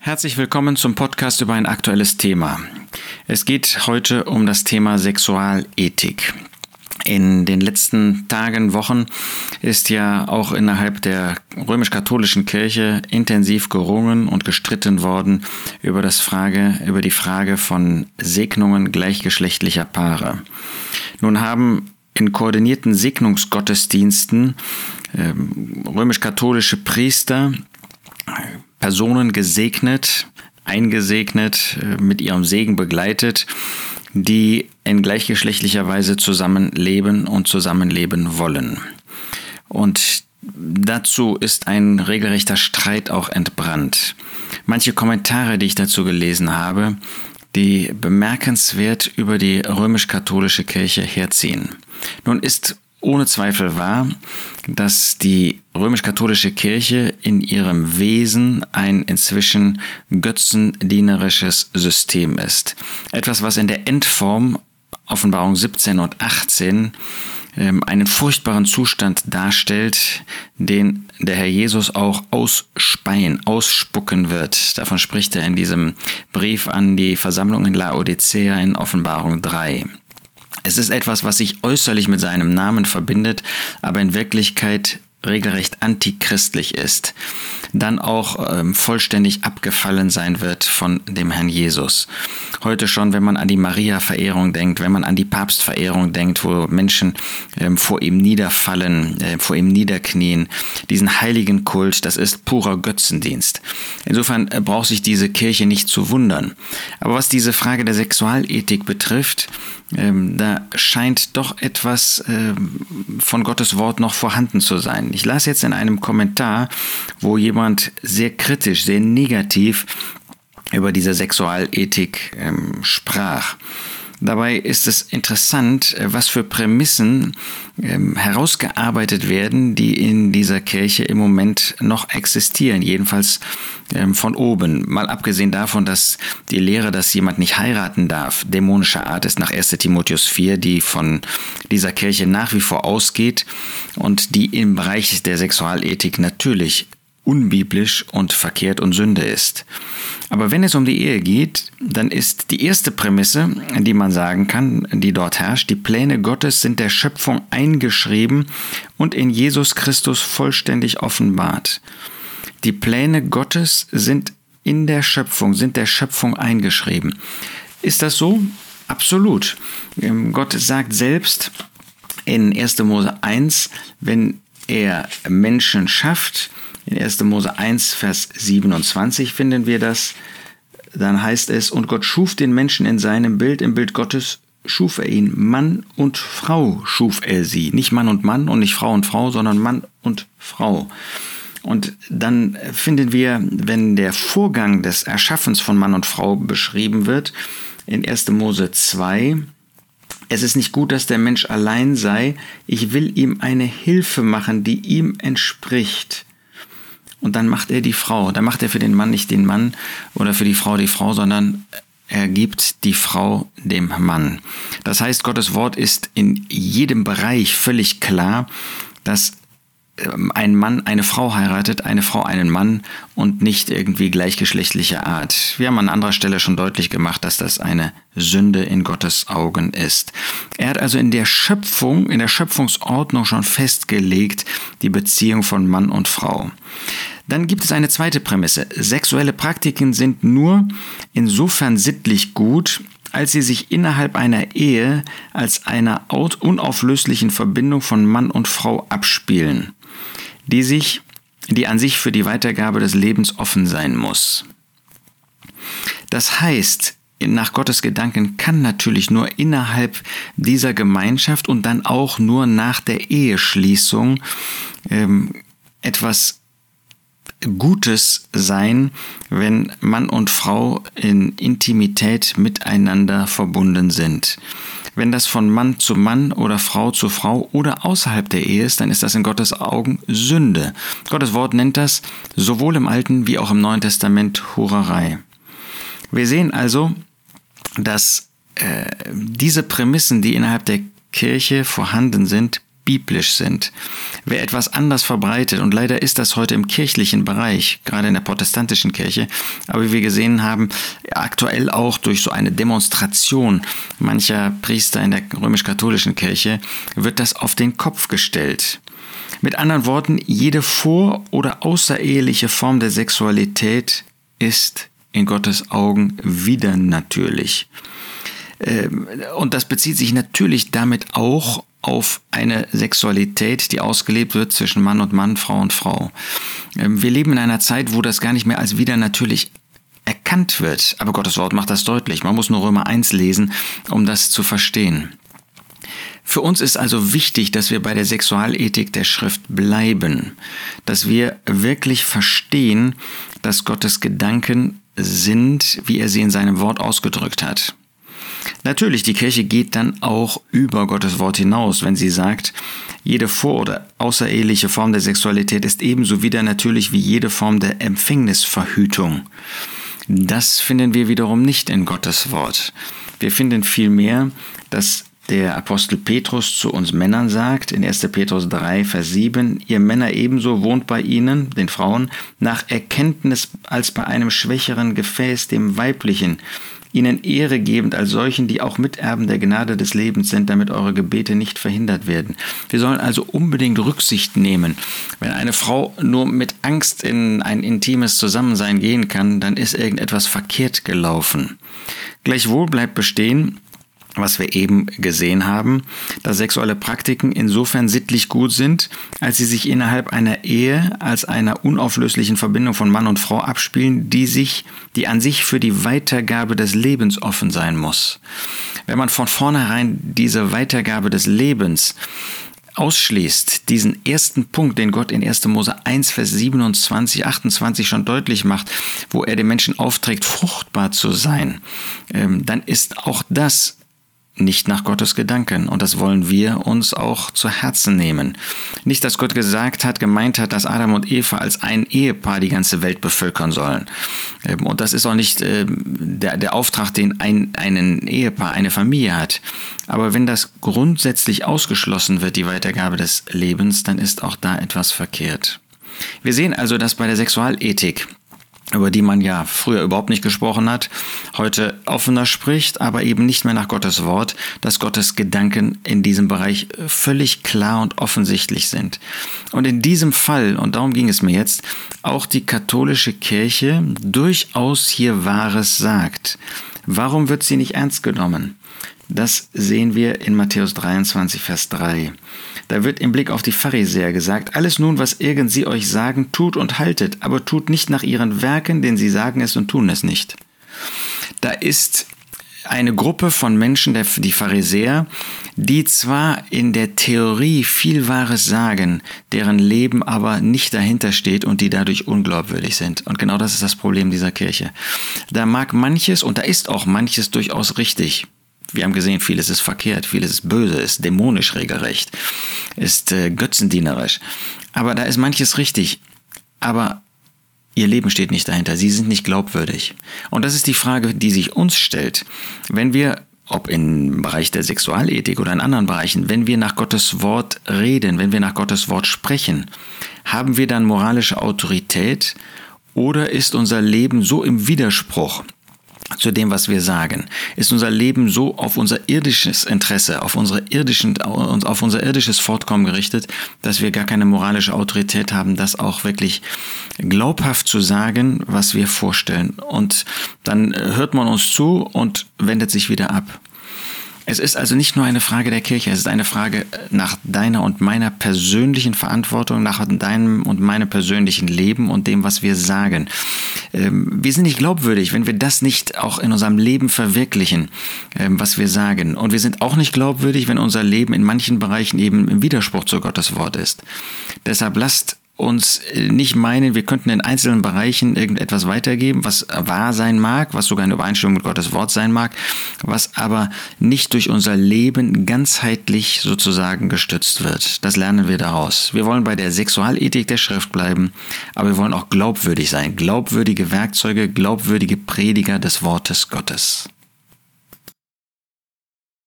Herzlich willkommen zum Podcast über ein aktuelles Thema. Es geht heute um das Thema Sexualethik. In den letzten Tagen, Wochen ist ja auch innerhalb der römisch-katholischen Kirche intensiv gerungen und gestritten worden über, das Frage, über die Frage von Segnungen gleichgeschlechtlicher Paare. Nun haben in koordinierten Segnungsgottesdiensten ähm, römisch-katholische Priester Personen gesegnet, eingesegnet, äh, mit ihrem Segen begleitet, die in gleichgeschlechtlicher Weise zusammenleben und zusammenleben wollen. Und dazu ist ein regelrechter Streit auch entbrannt. Manche Kommentare, die ich dazu gelesen habe, die bemerkenswert über die römisch-katholische Kirche herziehen. Nun ist ohne Zweifel wahr, dass die römisch-katholische Kirche in ihrem Wesen ein inzwischen götzendienerisches System ist. Etwas, was in der Endform Offenbarung 17 und 18 ähm, einen furchtbaren Zustand darstellt, den der Herr Jesus auch ausspeien, ausspucken wird. Davon spricht er in diesem Brief an die Versammlung in Laodicea in Offenbarung 3. Es ist etwas, was sich äußerlich mit seinem Namen verbindet, aber in Wirklichkeit regelrecht antichristlich ist, dann auch ähm, vollständig abgefallen sein wird von dem Herrn Jesus. Heute schon, wenn man an die Maria-Verehrung denkt, wenn man an die Papstverehrung denkt, wo Menschen ähm, vor ihm niederfallen, äh, vor ihm niederknien, diesen heiligen Kult, das ist purer Götzendienst. Insofern äh, braucht sich diese Kirche nicht zu wundern. Aber was diese Frage der Sexualethik betrifft, ähm, da scheint doch etwas ähm, von Gottes Wort noch vorhanden zu sein. Ich las jetzt in einem Kommentar, wo jemand sehr kritisch, sehr negativ über diese Sexualethik ähm, sprach. Dabei ist es interessant, äh, was für Prämissen ähm, herausgearbeitet werden, die in dieser Kirche im Moment noch existieren, jedenfalls ähm, von oben. Mal abgesehen davon, dass die Lehre, dass jemand nicht heiraten darf, dämonischer Art ist nach 1 Timotheus 4, die von dieser Kirche nach wie vor ausgeht und die im Bereich der Sexualethik natürlich unbiblisch und verkehrt und Sünde ist. Aber wenn es um die Ehe geht, dann ist die erste Prämisse, die man sagen kann, die dort herrscht, die Pläne Gottes sind der Schöpfung eingeschrieben und in Jesus Christus vollständig offenbart. Die Pläne Gottes sind in der Schöpfung, sind der Schöpfung eingeschrieben. Ist das so? Absolut. Ähm, Gott sagt selbst in 1. Mose 1, wenn er Menschen schafft, in 1. Mose 1, Vers 27 finden wir das. Dann heißt es, und Gott schuf den Menschen in seinem Bild, im Bild Gottes schuf er ihn. Mann und Frau schuf er sie. Nicht Mann und Mann und nicht Frau und Frau, sondern Mann und Frau. Und dann finden wir, wenn der Vorgang des Erschaffens von Mann und Frau beschrieben wird, in 1. Mose 2, es ist nicht gut, dass der Mensch allein sei, ich will ihm eine Hilfe machen, die ihm entspricht. Und dann macht er die Frau. Dann macht er für den Mann nicht den Mann oder für die Frau die Frau, sondern er gibt die Frau dem Mann. Das heißt, Gottes Wort ist in jedem Bereich völlig klar, dass ein Mann eine Frau heiratet, eine Frau einen Mann und nicht irgendwie gleichgeschlechtlicher Art. Wir haben an anderer Stelle schon deutlich gemacht, dass das eine Sünde in Gottes Augen ist. Er hat also in der Schöpfung, in der Schöpfungsordnung schon festgelegt, die Beziehung von Mann und Frau. Dann gibt es eine zweite Prämisse. Sexuelle Praktiken sind nur insofern sittlich gut, als sie sich innerhalb einer Ehe als einer unauflöslichen Verbindung von Mann und Frau abspielen die sich, die an sich für die Weitergabe des Lebens offen sein muss. Das heißt, nach Gottes Gedanken kann natürlich nur innerhalb dieser Gemeinschaft und dann auch nur nach der Eheschließung ähm, etwas Gutes sein, wenn Mann und Frau in Intimität miteinander verbunden sind. Wenn das von Mann zu Mann oder Frau zu Frau oder außerhalb der Ehe ist, dann ist das in Gottes Augen Sünde. Gottes Wort nennt das sowohl im Alten wie auch im Neuen Testament Hurerei. Wir sehen also, dass äh, diese Prämissen, die innerhalb der Kirche vorhanden sind, biblisch sind. Wer etwas anders verbreitet, und leider ist das heute im kirchlichen Bereich, gerade in der protestantischen Kirche, aber wie wir gesehen haben, aktuell auch durch so eine Demonstration mancher Priester in der römisch-katholischen Kirche, wird das auf den Kopf gestellt. Mit anderen Worten, jede vor- oder außereheliche Form der Sexualität ist in Gottes Augen wieder natürlich. Ähm, und das bezieht sich natürlich damit auch auf eine Sexualität, die ausgelebt wird zwischen Mann und Mann, Frau und Frau. Ähm, wir leben in einer Zeit, wo das gar nicht mehr als wieder natürlich erkannt wird. Aber Gottes Wort macht das deutlich. Man muss nur Römer 1 lesen, um das zu verstehen. Für uns ist also wichtig, dass wir bei der Sexualethik der Schrift bleiben, dass wir wirklich verstehen, dass Gottes Gedanken sind, wie er sie in seinem Wort ausgedrückt hat. Natürlich, die Kirche geht dann auch über Gottes Wort hinaus, wenn sie sagt, jede vor- oder außereheliche Form der Sexualität ist ebenso wieder natürlich wie jede Form der Empfängnisverhütung. Das finden wir wiederum nicht in Gottes Wort. Wir finden vielmehr, dass der Apostel Petrus zu uns Männern sagt, in 1. Petrus 3, Vers 7, ihr Männer ebenso wohnt bei ihnen, den Frauen, nach Erkenntnis als bei einem schwächeren Gefäß, dem weiblichen, ihnen Ehre gebend als solchen, die auch Miterben der Gnade des Lebens sind, damit eure Gebete nicht verhindert werden. Wir sollen also unbedingt Rücksicht nehmen. Wenn eine Frau nur mit Angst in ein intimes Zusammensein gehen kann, dann ist irgendetwas verkehrt gelaufen. Gleichwohl bleibt bestehen, was wir eben gesehen haben, dass sexuelle Praktiken insofern sittlich gut sind, als sie sich innerhalb einer Ehe als einer unauflöslichen Verbindung von Mann und Frau abspielen, die sich, die an sich für die Weitergabe des Lebens offen sein muss. Wenn man von vornherein diese Weitergabe des Lebens ausschließt, diesen ersten Punkt, den Gott in 1. Mose 1, Vers 27, 28 schon deutlich macht, wo er den Menschen aufträgt, fruchtbar zu sein, ähm, dann ist auch das nicht nach Gottes Gedanken. Und das wollen wir uns auch zu Herzen nehmen. Nicht, dass Gott gesagt hat, gemeint hat, dass Adam und Eva als ein Ehepaar die ganze Welt bevölkern sollen. Ähm, und das ist auch nicht ähm, der, der Auftrag, den ein einen Ehepaar, eine Familie hat. Aber wenn das grundsätzlich ausgeschlossen wird, die Weitergabe des Lebens, dann ist auch da etwas verkehrt. Wir sehen also, dass bei der Sexualethik über die man ja früher überhaupt nicht gesprochen hat, heute offener spricht, aber eben nicht mehr nach Gottes Wort, dass Gottes Gedanken in diesem Bereich völlig klar und offensichtlich sind. Und in diesem Fall, und darum ging es mir jetzt, auch die katholische Kirche durchaus hier Wahres sagt. Warum wird sie nicht ernst genommen? Das sehen wir in Matthäus 23, Vers 3. Da wird im Blick auf die Pharisäer gesagt, alles nun, was irgend sie euch sagen, tut und haltet, aber tut nicht nach ihren Werken, denn sie sagen es und tun es nicht. Da ist eine Gruppe von Menschen, die Pharisäer, die zwar in der Theorie viel Wahres sagen, deren Leben aber nicht dahinter steht und die dadurch unglaubwürdig sind. Und genau das ist das Problem dieser Kirche. Da mag manches, und da ist auch manches durchaus richtig, wir haben gesehen, vieles ist verkehrt, vieles ist böse, ist dämonisch regelrecht, ist äh, götzendienerisch. Aber da ist manches richtig. Aber ihr Leben steht nicht dahinter. Sie sind nicht glaubwürdig. Und das ist die Frage, die sich uns stellt. Wenn wir ob im Bereich der Sexualethik oder in anderen Bereichen, wenn wir nach Gottes Wort reden, wenn wir nach Gottes Wort sprechen, haben wir dann moralische Autorität oder ist unser Leben so im Widerspruch zu dem, was wir sagen? Ist unser Leben so auf unser irdisches Interesse, auf, unsere irdischen, auf unser irdisches Fortkommen gerichtet, dass wir gar keine moralische Autorität haben, das auch wirklich glaubhaft zu sagen, was wir vorstellen? Und dann hört man uns zu und wendet sich wieder ab. Es ist also nicht nur eine Frage der Kirche, es ist eine Frage nach deiner und meiner persönlichen Verantwortung, nach deinem und meinem persönlichen Leben und dem, was wir sagen. Ähm, wir sind nicht glaubwürdig, wenn wir das nicht auch in unserem Leben verwirklichen, ähm, was wir sagen. Und wir sind auch nicht glaubwürdig, wenn unser Leben in manchen Bereichen eben im Widerspruch zu Gottes Wort ist. Deshalb lasst uns äh, nicht meinen, wir könnten in einzelnen Bereichen irgendetwas weitergeben, was wahr sein mag, was sogar in Übereinstimmung mit Gottes Wort sein mag, was aber nicht durch unser Leben ganzheitlich sozusagen gestützt wird. Das lernen wir daraus. Wir wollen bei der Sexualethik der Schrift bleiben, aber wir wollen auch glaubwürdig sein. Glaubwürdige Werkzeuge, glaubwürdige Prediger des Wortes Gottes.